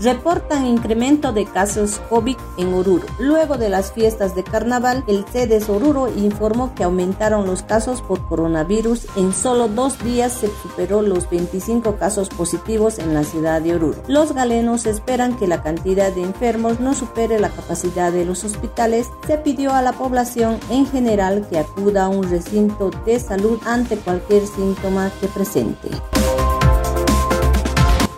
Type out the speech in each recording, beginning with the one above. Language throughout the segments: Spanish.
reportan incremento de casos COVID en Oruro. Luego de las fiestas de carnaval, el CEDES Oruro informó que aumentaron los casos por coronavirus. En solo dos días se superó los 25 casos positivos en la ciudad de Oruro. Los galenos esperan que la cantidad de enfermos no supere la capacidad de los hospitales. Se pidió a la población en general que acuda a un recinto de salud ante cualquier síntoma que presente.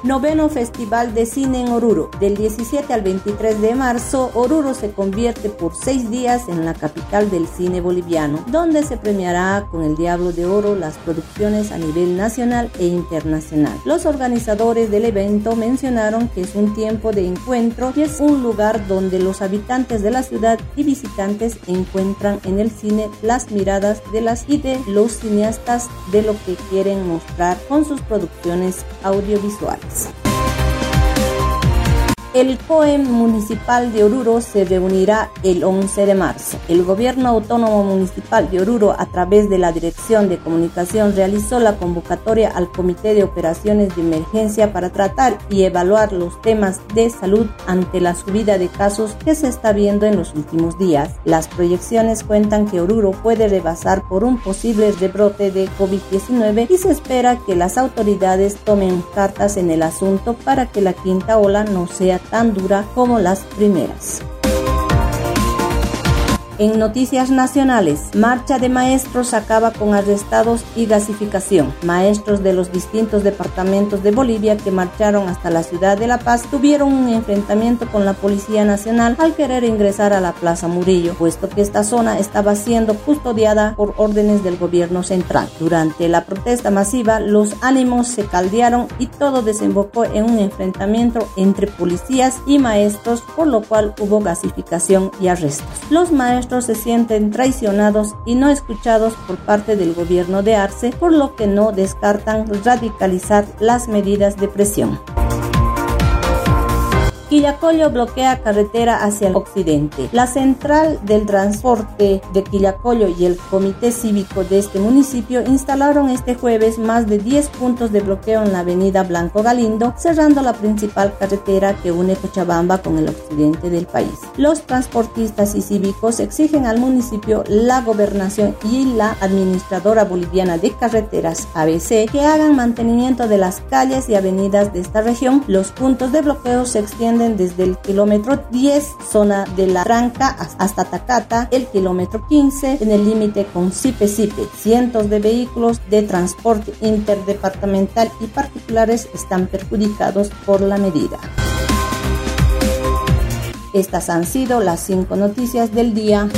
Noveno Festival de Cine en Oruro. Del 17 al 23 de marzo, Oruro se convierte por seis días en la capital del cine boliviano, donde se premiará con el Diablo de Oro las producciones a nivel nacional e internacional. Los organizadores del evento mencionaron que es un tiempo de encuentro y es un lugar donde los habitantes de la ciudad y visitantes encuentran en el cine las miradas de las y de los cineastas de lo que quieren mostrar con sus producciones audiovisuales. Thanks. El COEM municipal de Oruro se reunirá el 11 de marzo. El gobierno autónomo municipal de Oruro, a través de la Dirección de Comunicación, realizó la convocatoria al Comité de Operaciones de Emergencia para tratar y evaluar los temas de salud ante la subida de casos que se está viendo en los últimos días. Las proyecciones cuentan que Oruro puede rebasar por un posible rebrote de COVID-19 y se espera que las autoridades tomen cartas en el asunto para que la quinta ola no sea tan dura como las primeras. En noticias nacionales, marcha de maestros acaba con arrestados y gasificación. Maestros de los distintos departamentos de Bolivia que marcharon hasta la ciudad de La Paz tuvieron un enfrentamiento con la Policía Nacional al querer ingresar a la Plaza Murillo, puesto que esta zona estaba siendo custodiada por órdenes del gobierno central. Durante la protesta masiva, los ánimos se caldearon y todo desembocó en un enfrentamiento entre policías y maestros, por lo cual hubo gasificación y arrestos. Los maestros se sienten traicionados y no escuchados por parte del gobierno de Arce, por lo que no descartan radicalizar las medidas de presión. Quillacollo bloquea carretera hacia el occidente. La central del transporte de Quillacollo y el comité cívico de este municipio instalaron este jueves más de 10 puntos de bloqueo en la avenida Blanco Galindo, cerrando la principal carretera que une Cochabamba con el occidente del país. Los transportistas y cívicos exigen al municipio, la gobernación y la administradora boliviana de carreteras ABC que hagan mantenimiento de las calles y avenidas de esta región. Los puntos de bloqueo se extienden desde el kilómetro 10, zona de la Tranca, hasta Tacata, el kilómetro 15, en el límite con Sipe Sipe. Cientos de vehículos de transporte interdepartamental y particulares están perjudicados por la medida. Estas han sido las cinco noticias del día.